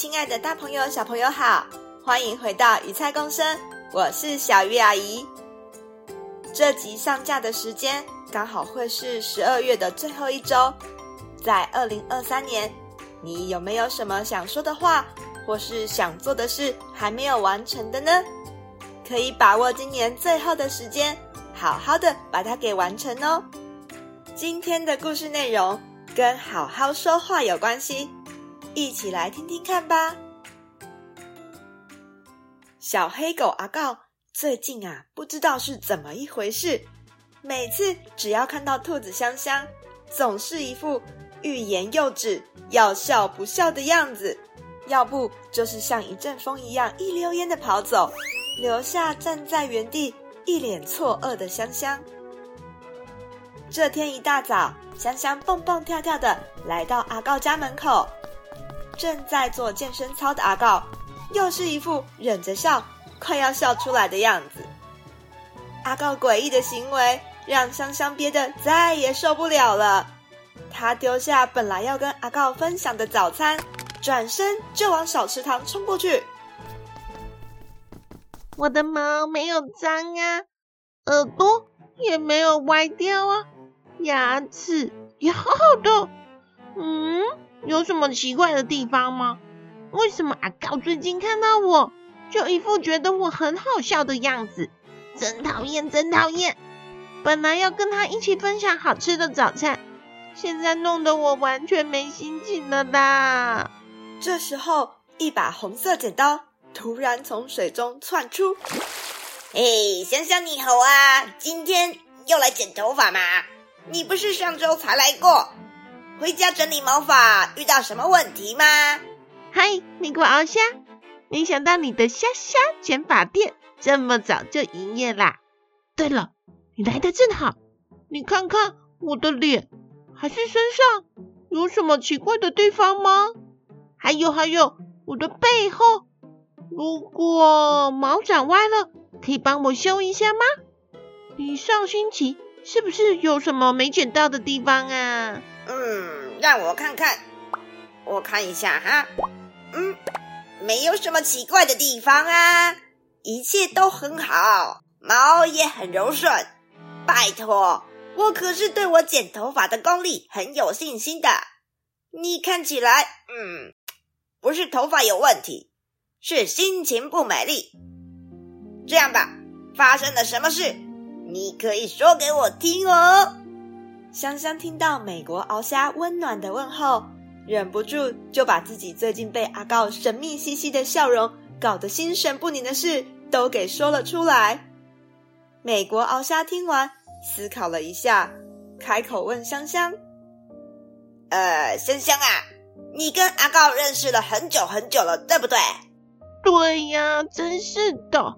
亲爱的大朋友、小朋友好，欢迎回到鱼菜共生，我是小鱼阿姨。这集上架的时间刚好会是十二月的最后一周，在二零二三年，你有没有什么想说的话？或是想做的事还没有完成的呢？可以把握今年最后的时间，好好的把它给完成哦。今天的故事内容跟好好说话有关系，一起来听听看吧。小黑狗阿告最近啊，不知道是怎么一回事，每次只要看到兔子香香，总是一副欲言又止、要笑不笑的样子。要不就是像一阵风一样一溜烟的跑走，留下站在原地一脸错愕的香香。这天一大早，香香蹦蹦跳跳的来到阿告家门口，正在做健身操的阿告，又是一副忍着笑，快要笑出来的样子。阿告诡异的行为让香香憋得再也受不了了，她丢下本来要跟阿告分享的早餐。转身就往小池塘冲过去。我的毛没有脏啊，耳朵也没有歪掉啊，牙齿也好好的。嗯，有什么奇怪的地方吗？为什么阿高最近看到我就一副觉得我很好笑的样子？真讨厌，真讨厌！本来要跟他一起分享好吃的早餐，现在弄得我完全没心情了啦。这时候，一把红色剪刀突然从水中窜出。嘿，香香你好啊！今天又来剪头发吗？你不是上周才来过？回家整理毛发遇到什么问题吗？嗨，蜜果鳌虾，没想到你的虾虾剪发店这么早就营业啦！对了，你来得正好，你看看我的脸还是身上有什么奇怪的地方吗？还有还有，我的背后，如果毛长歪了，可以帮我修一下吗？你上星期是不是有什么没剪到的地方啊？嗯，让我看看，我看一下哈。嗯，没有什么奇怪的地方啊，一切都很好，毛也很柔顺。拜托，我可是对我剪头发的功力很有信心的。你看起来，嗯。不是头发有问题，是心情不美丽。这样吧，发生了什么事？你可以说给我听哦。香香听到美国鳌虾温暖的问候，忍不住就把自己最近被阿告神秘兮兮的笑容搞得心神不宁的事都给说了出来。美国鳌虾听完，思考了一下，开口问香香：“呃，香香啊。”你跟阿告认识了很久很久了，对不对？对呀，真是的，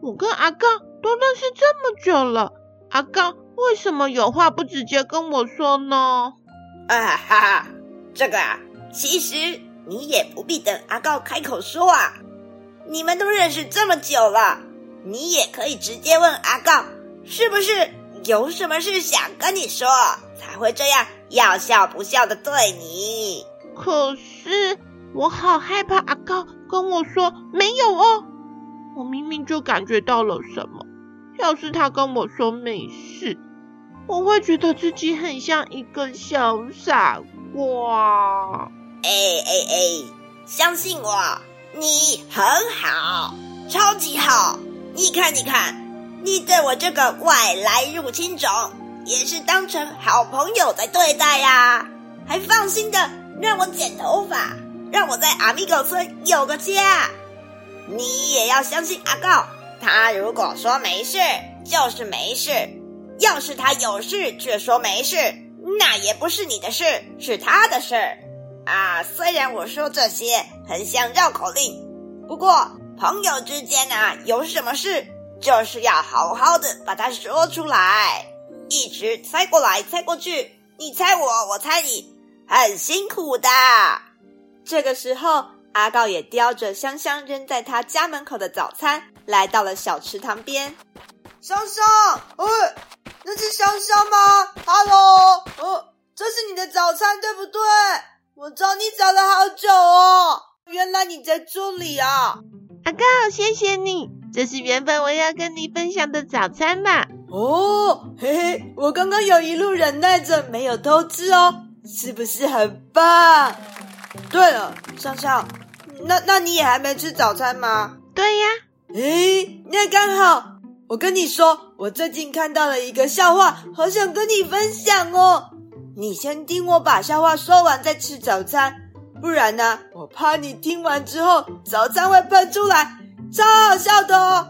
我跟阿告都认识这么久了，阿告为什么有话不直接跟我说呢？啊哈哈，这个啊，其实你也不必等阿告开口说啊，你们都认识这么久了，你也可以直接问阿告，是不是有什么事想跟你说，才会这样要笑不笑的对你。可是我好害怕阿告跟我说没有哦，我明明就感觉到了什么。要是他跟我说没事，我会觉得自己很像一个小傻瓜。哎哎哎，相信我，你很好，超级好。你看，你看，你对我这个外来入侵种也是当成好朋友在对待呀，还放心的。让我剪头发，让我在阿米狗村有个家。你也要相信阿告，他如果说没事，就是没事；要是他有事却说没事，那也不是你的事，是他的事。啊，虽然我说这些很像绕口令，不过朋友之间啊，有什么事就是要好好的把它说出来。一直猜过来猜过去，你猜我，我猜你，很辛苦的。这个时候，阿告也叼着香香扔在他家门口的早餐，来到了小池塘边。香香，哎，那是香香吗？Hello，哦，这是你的早餐对不对？我找你找了好久哦，原来你在这里啊！阿告，谢谢你，这是原本我要跟你分享的早餐嘛。哦，嘿嘿，我刚刚有一路忍耐着没有偷吃哦，是不是很棒？对了，香香，那那你也还没吃早餐吗？对呀。诶，那刚好。我跟你说，我最近看到了一个笑话，好想跟你分享哦。你先听我把笑话说完再吃早餐，不然呢，我怕你听完之后早餐会喷出来，超好笑的哦。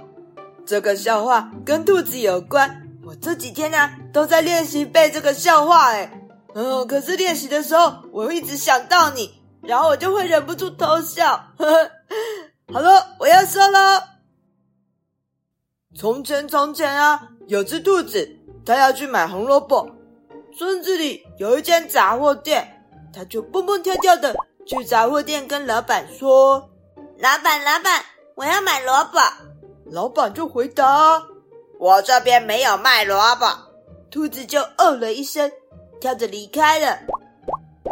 这个笑话跟兔子有关，我这几天呢都在练习背这个笑话，诶嗯，可是练习的时候我会一直想到你，然后我就会忍不住偷笑。呵 呵，好了，我要说了。从前，从前啊，有只兔子，它要去买红萝卜。村子里有一间杂货店，它就蹦蹦跳跳的去杂货店跟老板说：“老板，老板，我要买萝卜。”老板就回答：“我这边没有卖萝卜。”兔子就哦了一声，跳着离开了。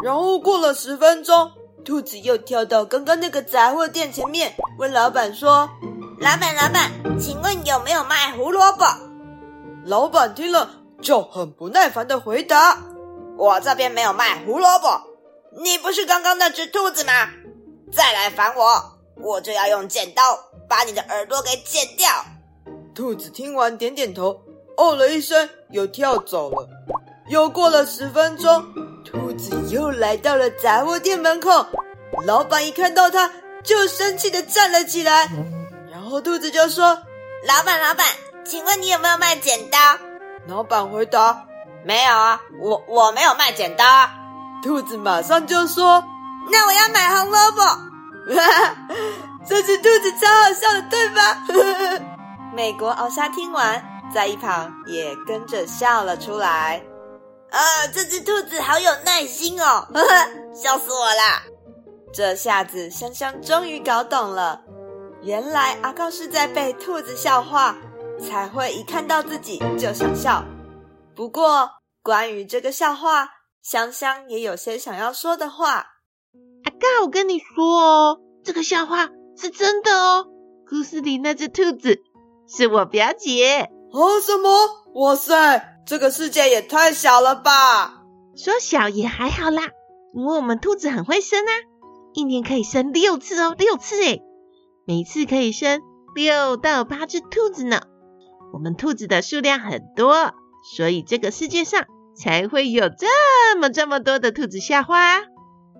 然后过了十分钟，兔子又跳到刚刚那个杂货店前面，问老板说。老板，老板，请问有没有卖胡萝卜？老板听了就很不耐烦的回答：“我这边没有卖胡萝卜。你不是刚刚那只兔子吗？再来烦我，我就要用剪刀把你的耳朵给剪掉。”兔子听完点点头，哦了一声，又跳走了。又过了十分钟，兔子又来到了杂货店门口。老板一看到他，就生气的站了起来。然后兔子就说：“老板，老板，请问你有没有卖剪刀？”老板回答：“没有啊，我我没有卖剪刀啊。”兔子马上就说：“那我要买红萝卜。”哈哈，这只兔子超好笑的，对吧？美国奥莎听完，在一旁也跟着笑了出来。啊，这只兔子好有耐心哦，呵呵，笑死我啦！这下子香香终于搞懂了。原来阿告是在被兔子笑话，才会一看到自己就想笑。不过，关于这个笑话，香香也有些想要说的话。阿告，我跟你说哦，这个笑话是真的哦。故事里那只兔子是我表姐。哦，什么？哇塞，这个世界也太小了吧！说小也还好啦，因为我们兔子很会生啊，一年可以生六次哦，六次诶每次可以生六到八只兔子呢。我们兔子的数量很多，所以这个世界上才会有这么这么多的兔子笑话。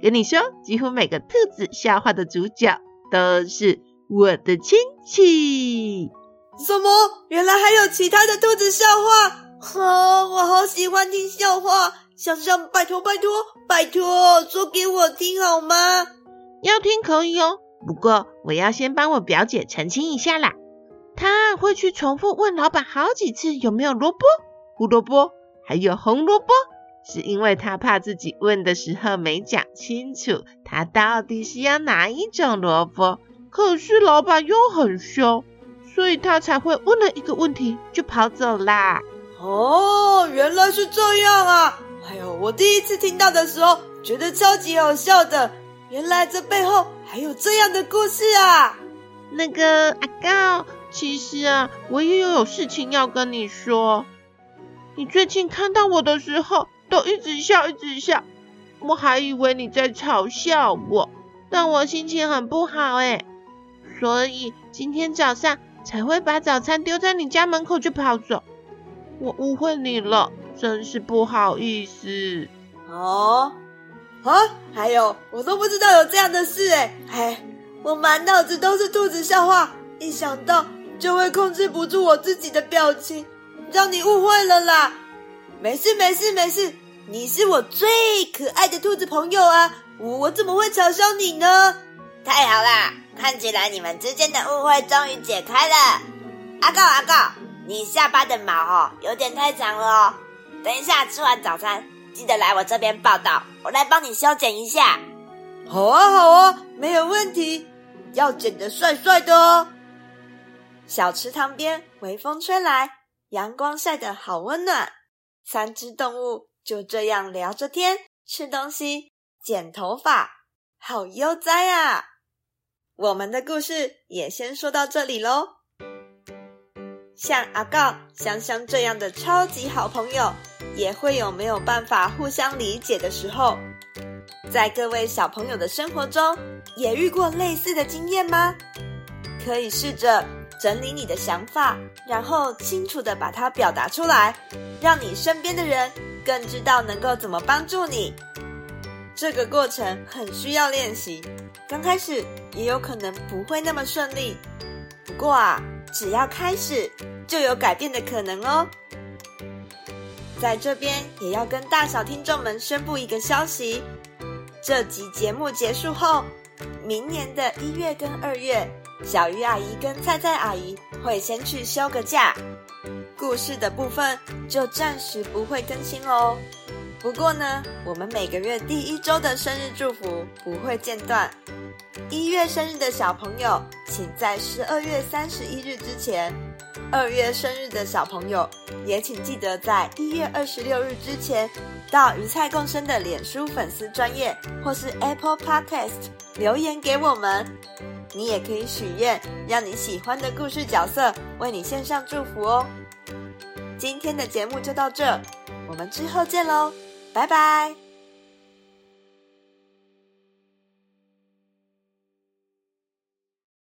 跟你说，几乎每个兔子笑话的主角都是我的亲戚。什么？原来还有其他的兔子笑话？哦，我好喜欢听笑话。想象，拜托拜托拜托，说给我听好吗？要听可以哦。不过我要先帮我表姐澄清一下啦，她会去重复问老板好几次有没有萝卜、胡萝卜，还有红萝卜，是因为她怕自己问的时候没讲清楚，她到底是要哪一种萝卜。可是老板又很凶，所以她才会问了一个问题就跑走啦。哦，原来是这样啊！哎呦，我第一次听到的时候觉得超级好笑的。原来这背后还有这样的故事啊！那个阿高，其实啊，我也有有事情要跟你说。你最近看到我的时候，都一直笑，一直笑，我还以为你在嘲笑我，但我心情很不好诶，所以今天早上才会把早餐丢在你家门口就跑走。我误会你了，真是不好意思。哦。啊，还有，我都不知道有这样的事诶，哎，我满脑子都是兔子笑话，一想到就会控制不住我自己的表情，让你误会了啦。没事没事没事，你是我最可爱的兔子朋友啊，我怎么会嘲笑你呢？太好啦，看起来你们之间的误会终于解开了。阿告阿告，你下巴的毛哦有点太长了哦。等一下吃完早餐，记得来我这边报道，我来帮你修剪一下。好啊好啊，没有问题，要剪得帅帅的哦。小池塘边，微风吹来，阳光晒得好温暖。三只动物就这样聊着天，吃东西，剪头发，好悠哉啊！我们的故事也先说到这里喽。像阿告、香香这样的超级好朋友，也会有没有办法互相理解的时候。在各位小朋友的生活中，也遇过类似的经验吗？可以试着整理你的想法，然后清楚地把它表达出来，让你身边的人更知道能够怎么帮助你。这个过程很需要练习，刚开始也有可能不会那么顺利。不过啊，只要开始，就有改变的可能哦。在这边也要跟大小听众们宣布一个消息。这集节目结束后，明年的一月跟二月，小鱼阿姨跟菜菜阿姨会先去休个假，故事的部分就暂时不会更新喽。不过呢，我们每个月第一周的生日祝福不会间断。一月生日的小朋友，请在十二月三十一日之前；二月生日的小朋友，也请记得在一月二十六日之前。到鱼菜共生的脸书粉丝专页或是 Apple Podcast 留言给我们，你也可以许愿，让你喜欢的故事角色为你献上祝福哦。今天的节目就到这，我们之后见喽，拜拜。